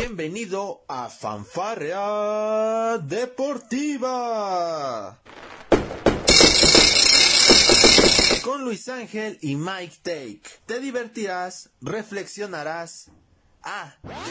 Bienvenido a Fanfarrea Deportiva. Con Luis Ángel y Mike Take. Te divertirás, reflexionarás. Ah. También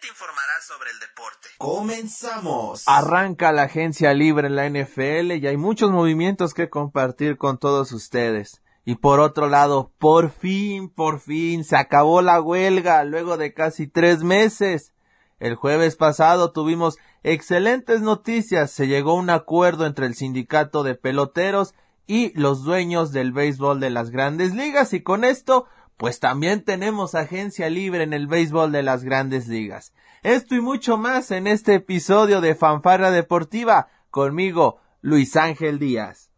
te informarás sobre el deporte. Comenzamos. Arranca la agencia libre en la NFL y hay muchos movimientos que compartir con todos ustedes. Y por otro lado, por fin, por fin, se acabó la huelga luego de casi tres meses. El jueves pasado tuvimos excelentes noticias. Se llegó un acuerdo entre el sindicato de peloteros y los dueños del béisbol de las grandes ligas y con esto pues también tenemos agencia libre en el béisbol de las grandes ligas. Esto y mucho más en este episodio de Fanfarra Deportiva conmigo, Luis Ángel Díaz.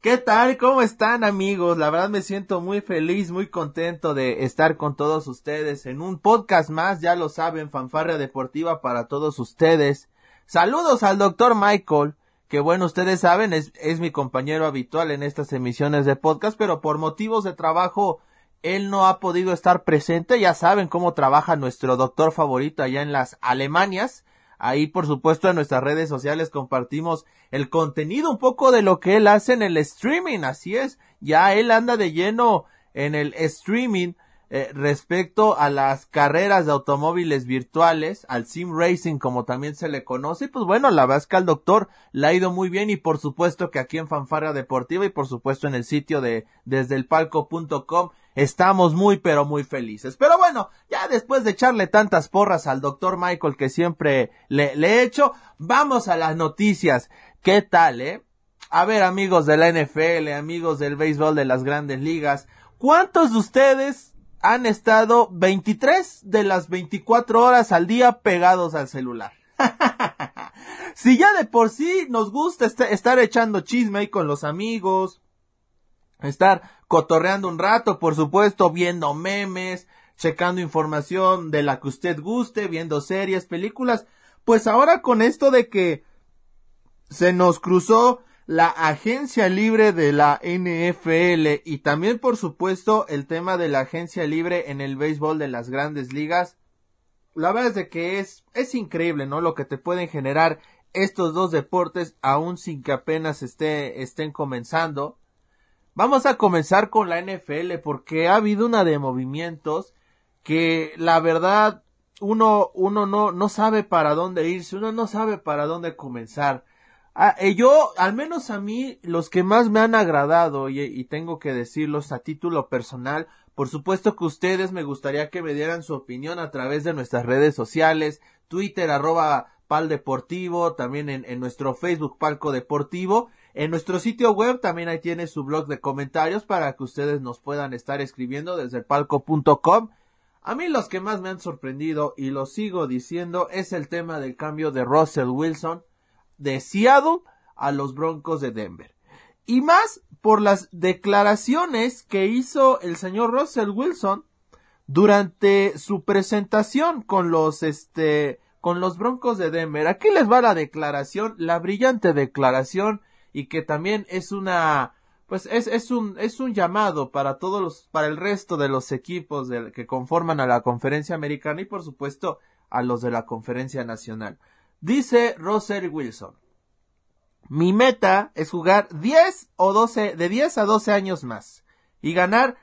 ¿Qué tal? ¿Cómo están amigos? La verdad me siento muy feliz, muy contento de estar con todos ustedes en un podcast más, ya lo saben, fanfarria deportiva para todos ustedes. Saludos al doctor Michael, que bueno, ustedes saben, es, es mi compañero habitual en estas emisiones de podcast, pero por motivos de trabajo él no ha podido estar presente, ya saben cómo trabaja nuestro doctor favorito allá en las Alemanias. Ahí, por supuesto, en nuestras redes sociales compartimos el contenido un poco de lo que él hace en el streaming. Así es, ya él anda de lleno en el streaming eh, respecto a las carreras de automóviles virtuales, al sim racing como también se le conoce, pues bueno, la verdad es que al doctor le ha ido muy bien y por supuesto que aquí en Fanfarra Deportiva y por supuesto en el sitio de desde el palco.com estamos muy pero muy felices. Pero bueno, ya después de echarle tantas porras al doctor Michael que siempre le, le he hecho, vamos a las noticias. ¿Qué tal, eh? A ver, amigos de la NFL, amigos del béisbol de las grandes ligas, ¿cuántos de ustedes han estado 23 de las 24 horas al día pegados al celular. si ya de por sí nos gusta estar echando chisme ahí con los amigos, estar cotorreando un rato, por supuesto, viendo memes, checando información de la que usted guste, viendo series, películas, pues ahora con esto de que se nos cruzó la agencia libre de la NFL y también por supuesto el tema de la agencia libre en el béisbol de las grandes ligas. La verdad es de que es, es increíble, ¿no? Lo que te pueden generar estos dos deportes aún sin que apenas esté, estén comenzando. Vamos a comenzar con la NFL porque ha habido una de movimientos que la verdad uno, uno no, no sabe para dónde irse, uno no sabe para dónde comenzar. Ah, eh, yo, al menos a mí, los que más me han agradado, y, tengo que decirlos a título personal, por supuesto que ustedes me gustaría que me dieran su opinión a través de nuestras redes sociales, Twitter, arroba Pal Deportivo, también en, en nuestro Facebook Palco Deportivo, en nuestro sitio web también ahí tiene su blog de comentarios para que ustedes nos puedan estar escribiendo desde palco.com. A mí los que más me han sorprendido y lo sigo diciendo es el tema del cambio de Russell Wilson de Seattle a los Broncos de Denver. Y más por las declaraciones que hizo el señor Russell Wilson durante su presentación con los este con los Broncos de Denver. Aquí les va la declaración, la brillante declaración y que también es una pues es, es un es un llamado para todos los para el resto de los equipos que conforman a la conferencia americana y por supuesto a los de la conferencia nacional. Dice Russell Wilson. Mi meta es jugar 10 o 12, de 10 a 12 años más y ganar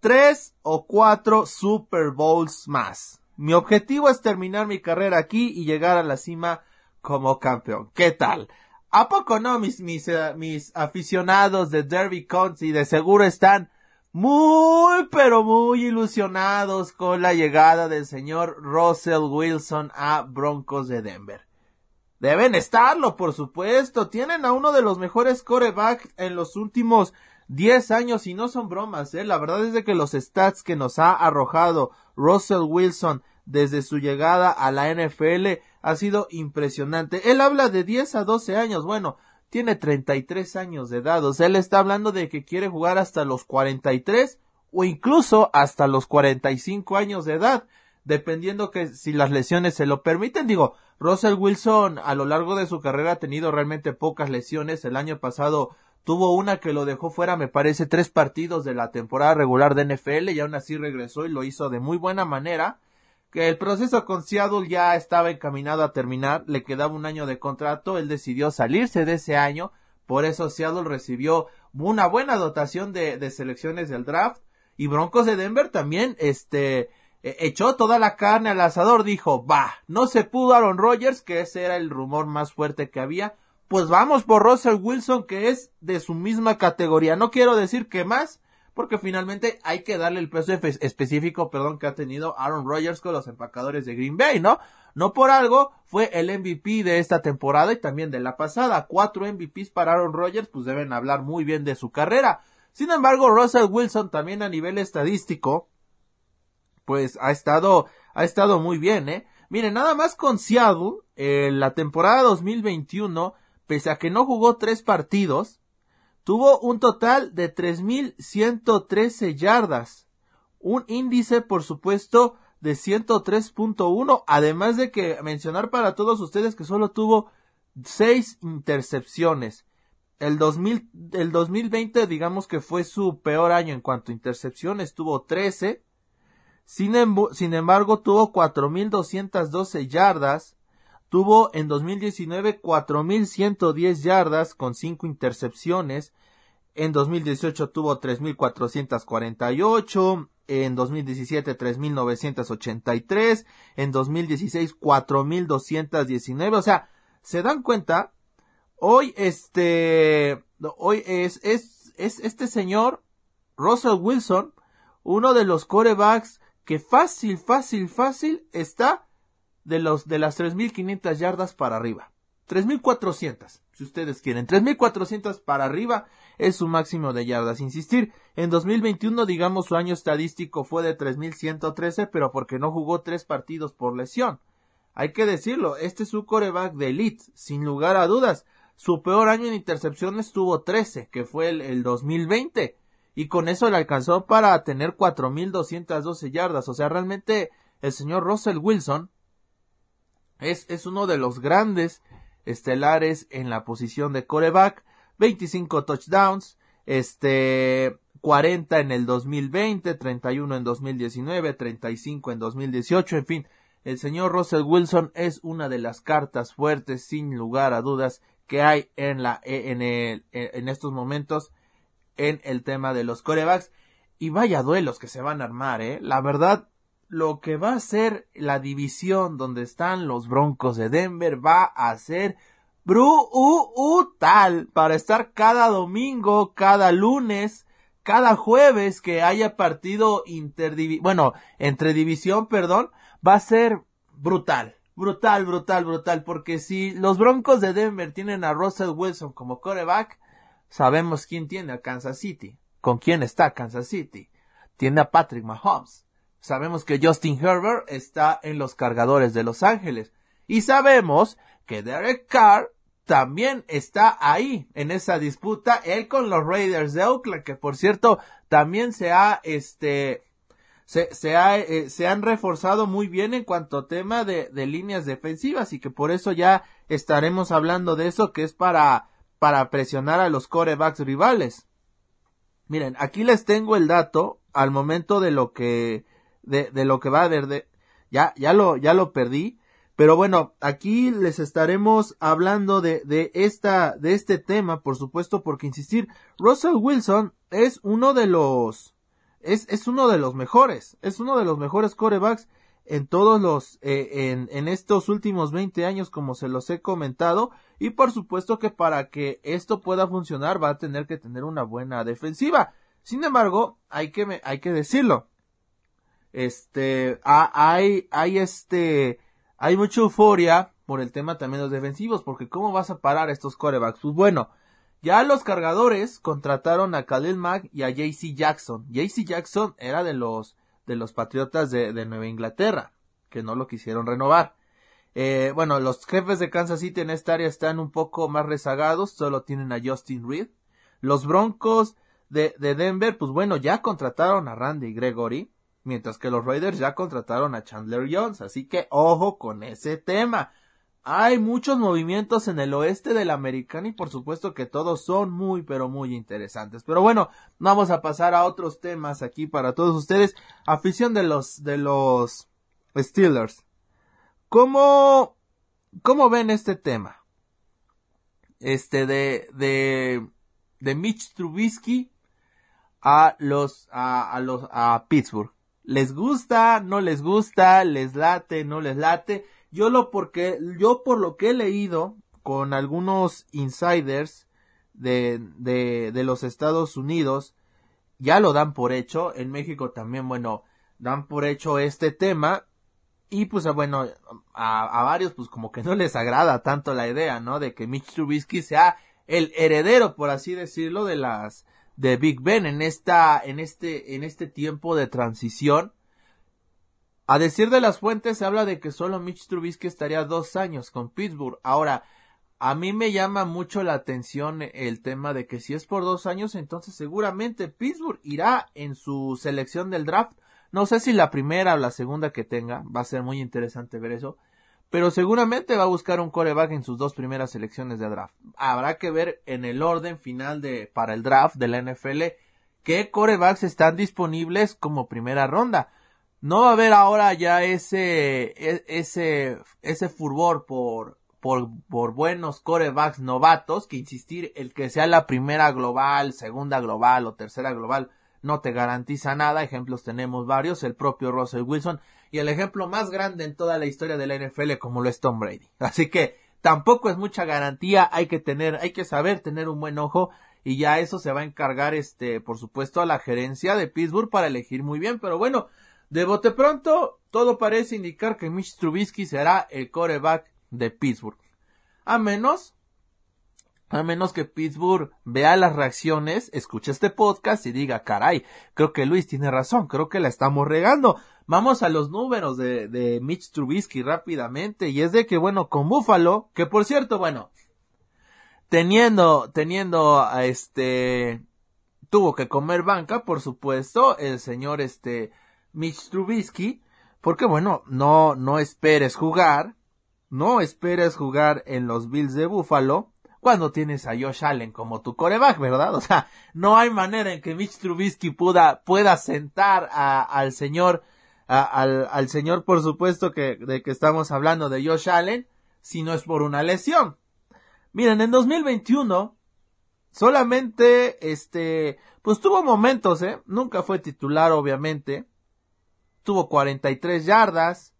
3 o 4 Super Bowls más. Mi objetivo es terminar mi carrera aquí y llegar a la cima como campeón. ¿Qué tal? ¿A poco no mis, mis, eh, mis aficionados de Derby County de seguro están muy pero muy ilusionados con la llegada del señor Russell Wilson a Broncos de Denver? Deben estarlo, por supuesto. Tienen a uno de los mejores corebacks en los últimos 10 años y no son bromas, ¿eh? La verdad es de que los stats que nos ha arrojado Russell Wilson desde su llegada a la NFL ha sido impresionante. Él habla de 10 a 12 años. Bueno, tiene 33 años de edad. O sea, él está hablando de que quiere jugar hasta los 43 o incluso hasta los 45 años de edad dependiendo que si las lesiones se lo permiten. Digo, Russell Wilson a lo largo de su carrera ha tenido realmente pocas lesiones. El año pasado tuvo una que lo dejó fuera, me parece, tres partidos de la temporada regular de NFL y aún así regresó y lo hizo de muy buena manera. que el proceso con Seattle ya estaba encaminado a terminar, le quedaba un año de contrato, él decidió salirse de ese año, por eso Seattle recibió una buena dotación de, de selecciones del draft, y Broncos de Denver también, este, echó toda la carne al asador, dijo, va, no se pudo Aaron Rodgers, que ese era el rumor más fuerte que había, pues vamos por Russell Wilson, que es de su misma categoría, no quiero decir que más, porque finalmente hay que darle el peso específico, perdón, que ha tenido Aaron Rodgers con los empacadores de Green Bay, ¿no? No por algo fue el MVP de esta temporada y también de la pasada. Cuatro MVPs para Aaron Rodgers, pues deben hablar muy bien de su carrera. Sin embargo, Russell Wilson también a nivel estadístico, pues ha estado, ha estado muy bien, ¿eh? Miren, nada más con Seattle, en la temporada 2021, pese a que no jugó tres partidos, Tuvo un total de 3.113 yardas. Un índice, por supuesto, de 103.1. Además de que mencionar para todos ustedes que solo tuvo 6 intercepciones. El, 2000, el 2020 digamos que fue su peor año en cuanto a intercepciones. Tuvo 13. Sin, sin embargo, tuvo 4.212 yardas. Tuvo en 2019 4.110 yardas con 5 intercepciones. En 2018 tuvo 3.448. En 2017 3.983. En 2016 4.219. O sea, ¿se dan cuenta? Hoy este, hoy es, es, es este señor, Russell Wilson, uno de los corebacks que fácil, fácil, fácil está de los de las 3500 yardas para arriba. 3400, si ustedes quieren. 3400 para arriba es su máximo de yardas. Insistir, en 2021 digamos su año estadístico fue de 3113, pero porque no jugó tres partidos por lesión. Hay que decirlo, este es su coreback de elite, sin lugar a dudas. Su peor año en intercepciones tuvo 13, que fue el, el 2020. Y con eso le alcanzó para tener 4212 yardas. O sea, realmente el señor Russell Wilson es, es uno de los grandes estelares en la posición de coreback. 25 touchdowns, este, 40 en el 2020, 31 en 2019, 35 en 2018, en fin, el señor Russell Wilson es una de las cartas fuertes, sin lugar a dudas, que hay en la, en el, en estos momentos en el tema de los corebacks. Y vaya duelos que se van a armar, eh. La verdad, lo que va a ser la división donde están los Broncos de Denver va a ser brutal para estar cada domingo, cada lunes, cada jueves que haya partido interdivi bueno, entre división, perdón, va a ser brutal. Brutal, brutal, brutal, porque si los Broncos de Denver tienen a Russell Wilson como coreback, sabemos quién tiene a Kansas City. ¿Con quién está Kansas City? Tiene a Patrick Mahomes. Sabemos que Justin Herbert está en los cargadores de Los Ángeles. Y sabemos que Derek Carr también está ahí en esa disputa. Él con los Raiders de Oakland, que por cierto también se ha, este, se, se, ha, eh, se han reforzado muy bien en cuanto a tema de, de líneas defensivas y que por eso ya estaremos hablando de eso que es para, para presionar a los corebacks rivales. Miren, aquí les tengo el dato al momento de lo que de, lo que va a haber de, ya, ya lo, ya lo perdí. Pero bueno, aquí les estaremos hablando de, de esta, de este tema, por supuesto, porque insistir, Russell Wilson es uno de los, es, es uno de los mejores, es uno de los mejores corebacks en todos los, eh, en, en estos últimos 20 años, como se los he comentado, y por supuesto que para que esto pueda funcionar va a tener que tener una buena defensiva. Sin embargo, hay que, hay que decirlo, este, hay, hay este, hay mucha euforia por el tema también de los defensivos, porque ¿cómo vas a parar estos corebacks? Pues bueno, ya los cargadores contrataron a Khalil Mack y a JC Jackson. JC Jackson era de los, de los patriotas de, de Nueva Inglaterra, que no lo quisieron renovar. Eh, bueno, los jefes de Kansas City en esta área están un poco más rezagados, solo tienen a Justin Reed. Los Broncos de, de Denver, pues bueno, ya contrataron a Randy Gregory mientras que los Raiders ya contrataron a Chandler Jones, así que ojo con ese tema. Hay muchos movimientos en el oeste del americano y por supuesto que todos son muy pero muy interesantes. Pero bueno, vamos a pasar a otros temas aquí para todos ustedes. Afición de los de los Steelers. ¿Cómo, cómo ven este tema? Este de, de, de Mitch Trubisky a los, a, a los, a Pittsburgh. ¿Les gusta? ¿No les gusta? ¿Les late? ¿No les late? Yo lo porque, yo por lo que he leído con algunos insiders de, de, de los Estados Unidos, ya lo dan por hecho. En México también, bueno, dan por hecho este tema. Y pues bueno, a, a, varios pues como que no les agrada tanto la idea, ¿no? De que Mitch Trubisky sea el heredero, por así decirlo, de las de Big Ben en esta en este en este tiempo de transición. A decir de las fuentes se habla de que solo Mitch Trubisky estaría dos años con Pittsburgh. Ahora, a mí me llama mucho la atención el tema de que si es por dos años, entonces seguramente Pittsburgh irá en su selección del draft no sé si la primera o la segunda que tenga, va a ser muy interesante ver eso, pero seguramente va a buscar un coreback en sus dos primeras selecciones de draft. Habrá que ver en el orden final de, para el draft de la NFL, qué corebacks están disponibles como primera ronda. No va a haber ahora ya ese, e, ese, ese furor por, por, por buenos corebacks novatos que insistir el que sea la primera global, segunda global o tercera global no te garantiza nada. Ejemplos tenemos varios, el propio Russell Wilson y el ejemplo más grande en toda la historia de la NFL como lo es Tom Brady. Así que tampoco es mucha garantía, hay que tener, hay que saber tener un buen ojo y ya eso se va a encargar este, por supuesto, a la gerencia de Pittsburgh para elegir muy bien, pero bueno, de bote pronto todo parece indicar que Mitch Trubisky será el coreback de Pittsburgh. A menos a menos que Pittsburgh vea las reacciones, escuche este podcast y diga, caray, creo que Luis tiene razón, creo que la estamos regando. Vamos a los números de, de Mitch Trubisky rápidamente, y es de que, bueno, con Buffalo, que por cierto, bueno, teniendo, teniendo, este, tuvo que comer banca, por supuesto, el señor, este, Mitch Trubisky, porque bueno, no, no esperes jugar, no esperes jugar en los Bills de Buffalo, cuando tienes a Josh Allen como tu coreback, ¿verdad? O sea, no hay manera en que Mitch Trubisky pueda, pueda sentar a, al señor, a, al, al señor, por supuesto, que, de que estamos hablando de Josh Allen, si no es por una lesión. Miren, en 2021, solamente, este, pues tuvo momentos, ¿eh? Nunca fue titular, obviamente. Tuvo 43 yardas,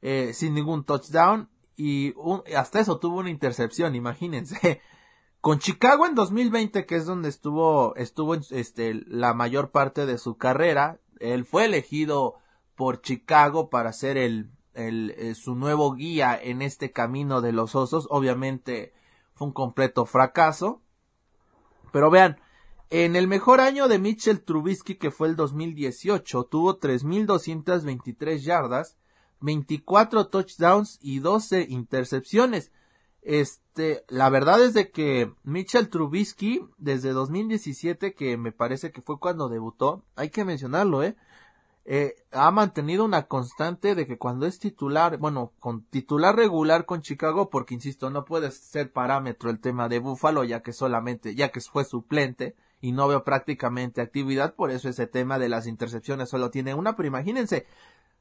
eh, sin ningún touchdown y hasta eso tuvo una intercepción, imagínense. Con Chicago en 2020, que es donde estuvo, estuvo este, la mayor parte de su carrera, él fue elegido por Chicago para ser el, el, eh, su nuevo guía en este camino de los osos. Obviamente fue un completo fracaso. Pero vean, en el mejor año de Mitchell Trubisky, que fue el 2018, tuvo 3.223 yardas 24 touchdowns y 12 intercepciones. Este, la verdad es de que Mitchell Trubisky, desde 2017, que me parece que fue cuando debutó, hay que mencionarlo, ¿eh? eh ha mantenido una constante de que cuando es titular, bueno, con titular regular con Chicago, porque insisto, no puede ser parámetro el tema de Buffalo, ya que solamente, ya que fue suplente y no veo prácticamente actividad, por eso ese tema de las intercepciones solo tiene una, pero imagínense,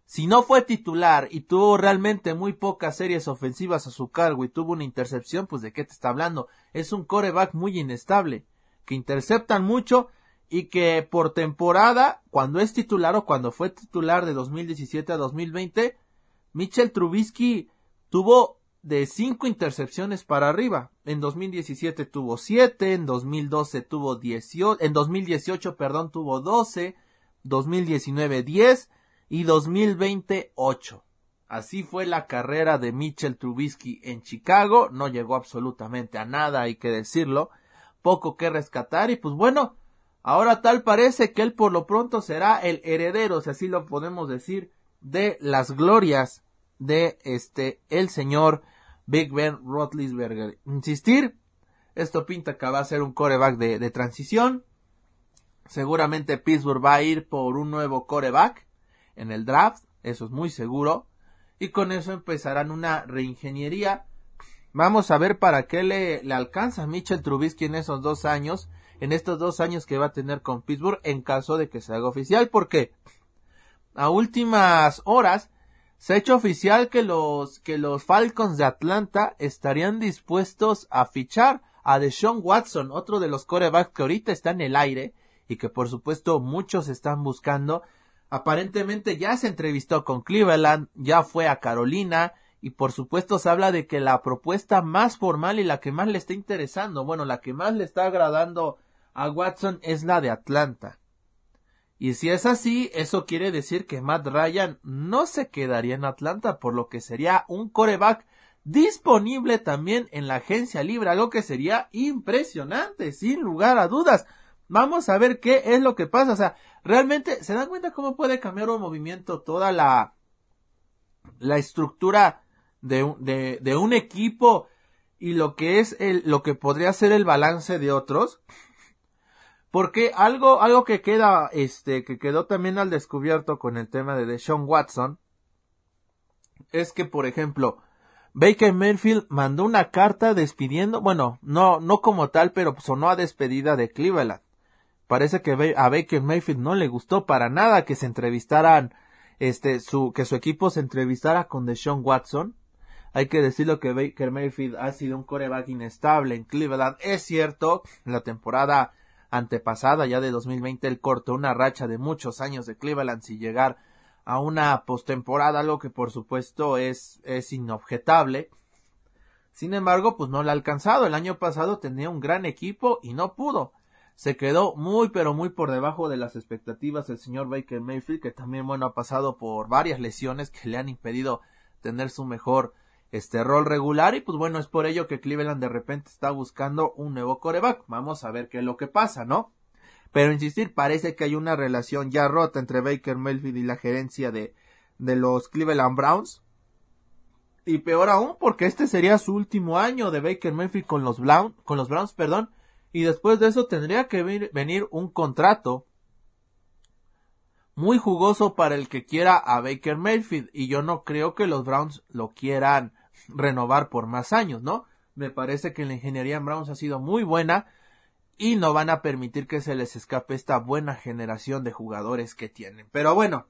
si no fue titular y tuvo realmente muy pocas series ofensivas a su cargo y tuvo una intercepción, pues de qué te está hablando. Es un coreback muy inestable, que interceptan mucho y que por temporada, cuando es titular o cuando fue titular de 2017 a 2020, Mitchell Trubisky tuvo de cinco intercepciones para arriba. En 2017 tuvo siete, en 2012 tuvo 18, en 2018, perdón, tuvo 12, 2019 10 y 2020 8. Así fue la carrera de Mitchell Trubisky en Chicago, no llegó absolutamente a nada, hay que decirlo, poco que rescatar y pues bueno, ahora tal parece que él por lo pronto será el heredero, si así lo podemos decir, de las glorias de este el señor Big Ben Roethlisberger. Insistir, esto pinta que va a ser un coreback de, de transición. Seguramente Pittsburgh va a ir por un nuevo coreback en el draft, eso es muy seguro, y con eso empezarán una reingeniería. Vamos a ver para qué le, le alcanza a Mitchell Trubisky en esos dos años, en estos dos años que va a tener con Pittsburgh en caso de que se haga oficial, porque a últimas horas se ha hecho oficial que los, que los Falcons de Atlanta estarían dispuestos a fichar a Deshaun Watson, otro de los corebacks que ahorita está en el aire y que por supuesto muchos están buscando. Aparentemente ya se entrevistó con Cleveland, ya fue a Carolina y por supuesto se habla de que la propuesta más formal y la que más le está interesando, bueno, la que más le está agradando a Watson es la de Atlanta. Y si es así, eso quiere decir que Matt Ryan no se quedaría en Atlanta, por lo que sería un coreback disponible también en la agencia libre, algo que sería impresionante, sin lugar a dudas. Vamos a ver qué es lo que pasa. O sea, realmente se dan cuenta cómo puede cambiar un movimiento toda la, la estructura de, de, de un equipo y lo que es el, lo que podría ser el balance de otros. Porque algo, algo que queda, este, que quedó también al descubierto con el tema de Deshaun Watson, es que, por ejemplo, Baker Mayfield mandó una carta despidiendo, bueno, no, no como tal, pero sonó a despedida de Cleveland. Parece que a Baker Mayfield no le gustó para nada que se entrevistaran, este, su, que su equipo se entrevistara con Deshaun Watson. Hay que decirlo que Baker Mayfield ha sido un coreback inestable en Cleveland. Es cierto, la temporada antepasada, ya de 2020, él cortó una racha de muchos años de Cleveland sin llegar a una postemporada, lo que por supuesto es, es inobjetable. Sin embargo, pues no lo ha alcanzado. El año pasado tenía un gran equipo y no pudo. Se quedó muy pero muy por debajo de las expectativas del señor Baker Mayfield, que también bueno ha pasado por varias lesiones que le han impedido tener su mejor este rol regular y pues bueno, es por ello que Cleveland de repente está buscando un nuevo coreback. Vamos a ver qué es lo que pasa, ¿no? Pero insistir, parece que hay una relación ya rota entre Baker Mayfield y la gerencia de, de los Cleveland Browns. Y peor aún, porque este sería su último año de Baker Mayfield con los, con los Browns, perdón. Y después de eso tendría que venir un contrato muy jugoso para el que quiera a Baker Mayfield y yo no creo que los Browns lo quieran renovar por más años, ¿no? Me parece que la ingeniería en Browns ha sido muy buena y no van a permitir que se les escape esta buena generación de jugadores que tienen. Pero bueno,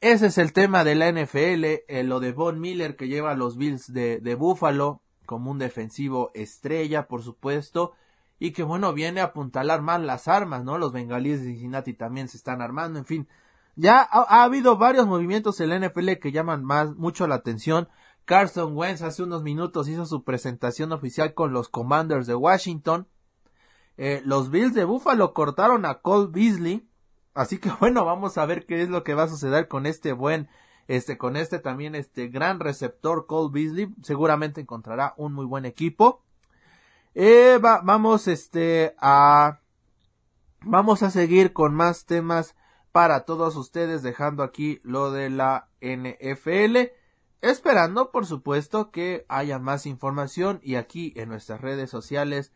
ese es el tema de la NFL, eh, lo de Von Miller que lleva a los Bills de, de Buffalo como un defensivo estrella, por supuesto, y que bueno, viene a apuntalar más las armas, ¿no? Los bengalíes de Cincinnati también se están armando, en fin, ya ha, habido varios movimientos en la NFL que llaman más mucho la atención. Carson Wentz hace unos minutos hizo su presentación oficial con los Commanders de Washington. Eh, los Bills de Buffalo cortaron a Cole Beasley. Así que bueno, vamos a ver qué es lo que va a suceder con este buen, este, con este también, este gran receptor Cole Beasley. Seguramente encontrará un muy buen equipo. Eh, vamos, este, a, vamos a seguir con más temas para todos ustedes dejando aquí lo de la NFL esperando por supuesto que haya más información y aquí en nuestras redes sociales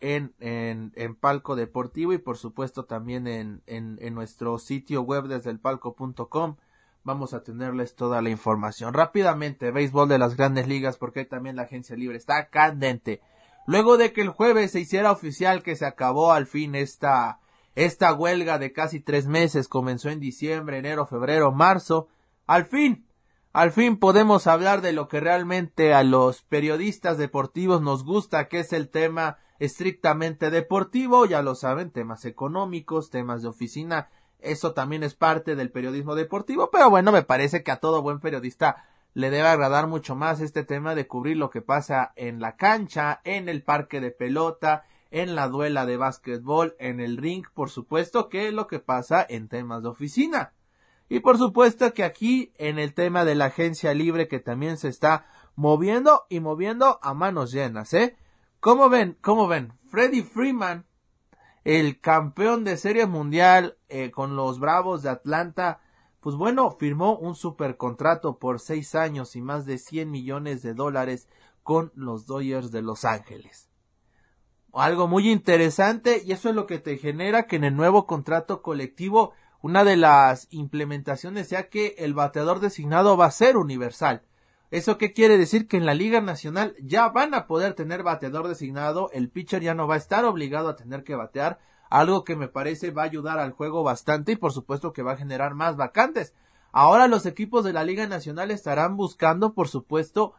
en, en, en Palco Deportivo y por supuesto también en, en, en nuestro sitio web desde el palco.com vamos a tenerles toda la información rápidamente béisbol de las grandes ligas porque también la agencia libre está candente luego de que el jueves se hiciera oficial que se acabó al fin esta esta huelga de casi tres meses comenzó en diciembre, enero, febrero, marzo. Al fin, al fin podemos hablar de lo que realmente a los periodistas deportivos nos gusta, que es el tema estrictamente deportivo, ya lo saben, temas económicos, temas de oficina, eso también es parte del periodismo deportivo, pero bueno, me parece que a todo buen periodista le debe agradar mucho más este tema de cubrir lo que pasa en la cancha, en el parque de pelota, en la duela de básquetbol, en el ring, por supuesto que es lo que pasa en temas de oficina. Y por supuesto que aquí en el tema de la agencia libre que también se está moviendo y moviendo a manos llenas, ¿eh? ¿Cómo ven? ¿Cómo ven? Freddy Freeman, el campeón de serie mundial eh, con los Bravos de Atlanta, pues bueno, firmó un supercontrato por seis años y más de 100 millones de dólares con los Dodgers de Los Ángeles algo muy interesante y eso es lo que te genera que en el nuevo contrato colectivo una de las implementaciones sea que el bateador designado va a ser universal. ¿Eso qué quiere decir? Que en la Liga Nacional ya van a poder tener bateador designado, el pitcher ya no va a estar obligado a tener que batear, algo que me parece va a ayudar al juego bastante y por supuesto que va a generar más vacantes. Ahora los equipos de la Liga Nacional estarán buscando, por supuesto,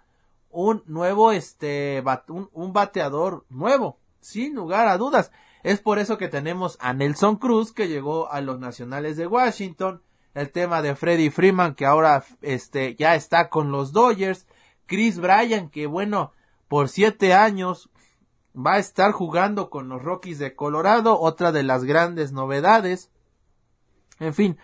un nuevo, este, un, bateador nuevo, sin lugar a dudas. Es por eso que tenemos a Nelson Cruz, que llegó a los Nacionales de Washington, el tema de Freddy Freeman, que ahora, este, ya está con los Dodgers, Chris Bryan, que bueno, por siete años va a estar jugando con los Rockies de Colorado, otra de las grandes novedades. En fin,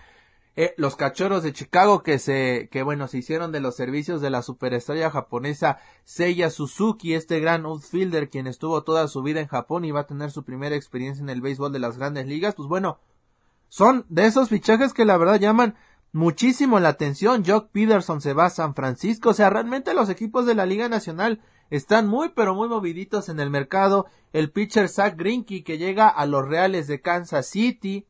eh, los cachorros de Chicago que se, que bueno, se hicieron de los servicios de la superestrella japonesa Seiya Suzuki, este gran outfielder quien estuvo toda su vida en Japón y va a tener su primera experiencia en el béisbol de las grandes ligas, pues bueno, son de esos fichajes que la verdad llaman muchísimo la atención. Jock Peterson se va a San Francisco, o sea, realmente los equipos de la Liga Nacional están muy pero muy moviditos en el mercado. El pitcher Zach Greinke que llega a los Reales de Kansas City,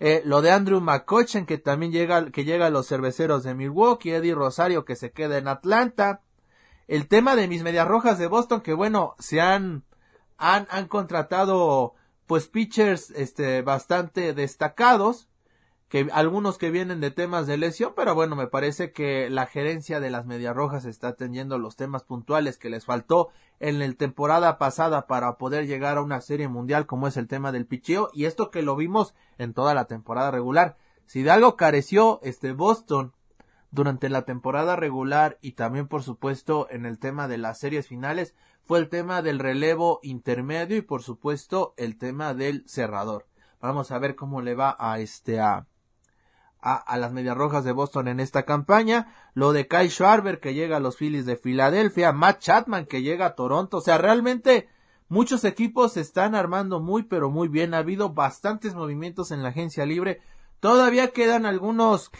eh, lo de Andrew McCutcheon, que también llega, que llega a los cerveceros de Milwaukee, Eddie Rosario, que se queda en Atlanta. El tema de mis medias rojas de Boston, que bueno, se han, han, han contratado, pues, pitchers, este, bastante destacados que algunos que vienen de temas de lesión, pero bueno, me parece que la gerencia de las Medias Rojas está atendiendo los temas puntuales que les faltó en la temporada pasada para poder llegar a una serie mundial como es el tema del picheo y esto que lo vimos en toda la temporada regular. Si de algo careció este Boston durante la temporada regular y también por supuesto en el tema de las series finales fue el tema del relevo intermedio y por supuesto el tema del cerrador. Vamos a ver cómo le va a este a a, las Medias Rojas de Boston en esta campaña, lo de Kai Schwarber que llega a los Phillies de Filadelfia, Matt Chapman que llega a Toronto, o sea, realmente muchos equipos se están armando muy pero muy bien, ha habido bastantes movimientos en la agencia libre, todavía quedan algunos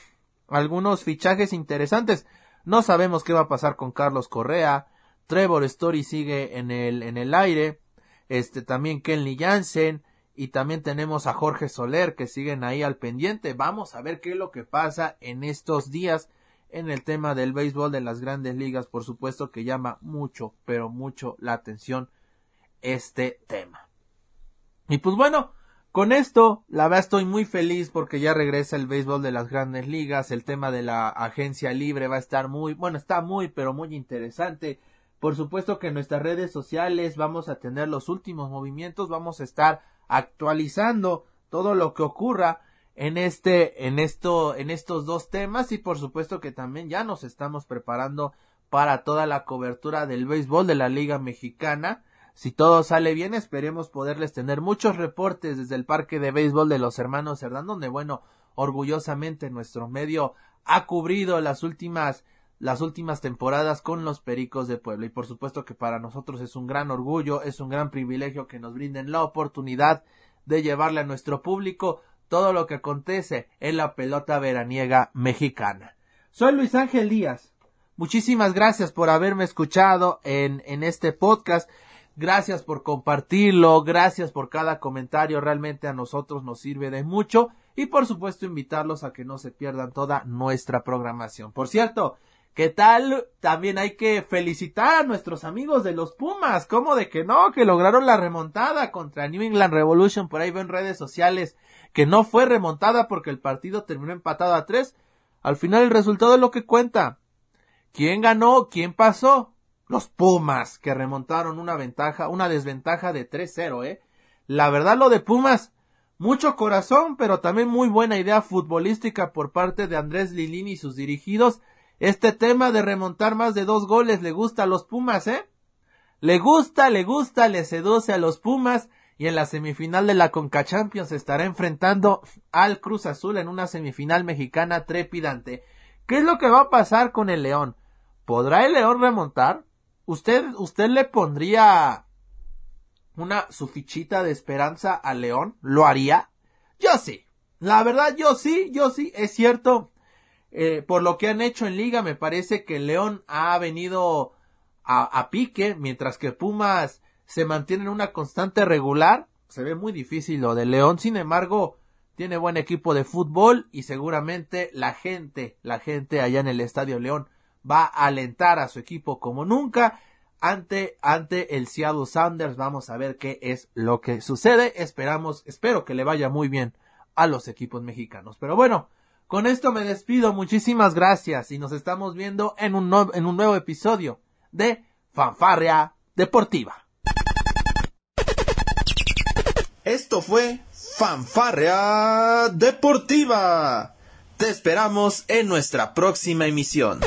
algunos fichajes interesantes, no sabemos qué va a pasar con Carlos Correa, Trevor Story sigue en el en el aire, este también Kenley Jansen, y también tenemos a Jorge Soler que siguen ahí al pendiente. Vamos a ver qué es lo que pasa en estos días en el tema del béisbol de las grandes ligas. Por supuesto que llama mucho, pero mucho la atención este tema. Y pues bueno, con esto, la verdad estoy muy feliz porque ya regresa el béisbol de las grandes ligas. El tema de la agencia libre va a estar muy, bueno, está muy, pero muy interesante. Por supuesto que en nuestras redes sociales vamos a tener los últimos movimientos, vamos a estar actualizando todo lo que ocurra en este, en esto, en estos dos temas y por supuesto que también ya nos estamos preparando para toda la cobertura del béisbol de la Liga Mexicana. Si todo sale bien, esperemos poderles tener muchos reportes desde el Parque de Béisbol de los Hermanos Cerdán, donde bueno, orgullosamente nuestro medio ha cubrido las últimas las últimas temporadas con los Pericos de Puebla. Y por supuesto que para nosotros es un gran orgullo, es un gran privilegio que nos brinden la oportunidad de llevarle a nuestro público todo lo que acontece en la pelota veraniega mexicana. Soy Luis Ángel Díaz. Muchísimas gracias por haberme escuchado en, en este podcast. Gracias por compartirlo, gracias por cada comentario, realmente a nosotros nos sirve de mucho y por supuesto invitarlos a que no se pierdan toda nuestra programación. Por cierto, ¿Qué tal? También hay que felicitar a nuestros amigos de los Pumas. ¿Cómo de que no? Que lograron la remontada contra New England Revolution. Por ahí ven redes sociales que no fue remontada porque el partido terminó empatado a tres. Al final el resultado es lo que cuenta. ¿Quién ganó? ¿Quién pasó? Los Pumas, que remontaron una ventaja, una desventaja de 3-0, eh. La verdad lo de Pumas, mucho corazón, pero también muy buena idea futbolística por parte de Andrés Lilini y sus dirigidos este tema de remontar más de dos goles le gusta a los Pumas, ¿eh? Le gusta, le gusta, le seduce a los Pumas y en la semifinal de la Conca Champions estará enfrentando al Cruz Azul en una semifinal mexicana trepidante. ¿Qué es lo que va a pasar con el León? ¿Podrá el León remontar? ¿Usted, usted le pondría una su fichita de esperanza al León? ¿Lo haría? Yo sí. La verdad, yo sí, yo sí. Es cierto, eh, por lo que han hecho en liga, me parece que León ha venido a, pique, mientras que Pumas se mantiene en una constante regular. Se ve muy difícil lo de León, sin embargo, tiene buen equipo de fútbol y seguramente la gente, la gente allá en el Estadio León va a alentar a su equipo como nunca ante, ante el Seattle Sanders. Vamos a ver qué es lo que sucede. Esperamos, espero que le vaya muy bien a los equipos mexicanos. Pero bueno, Con esto me despido, muchísimas gracias y nos estamos viendo en un, en un nuevo episodio de Fanfarria Deportiva. Esto fue Fanfarria Deportiva. Te esperamos en nuestra próxima emisión.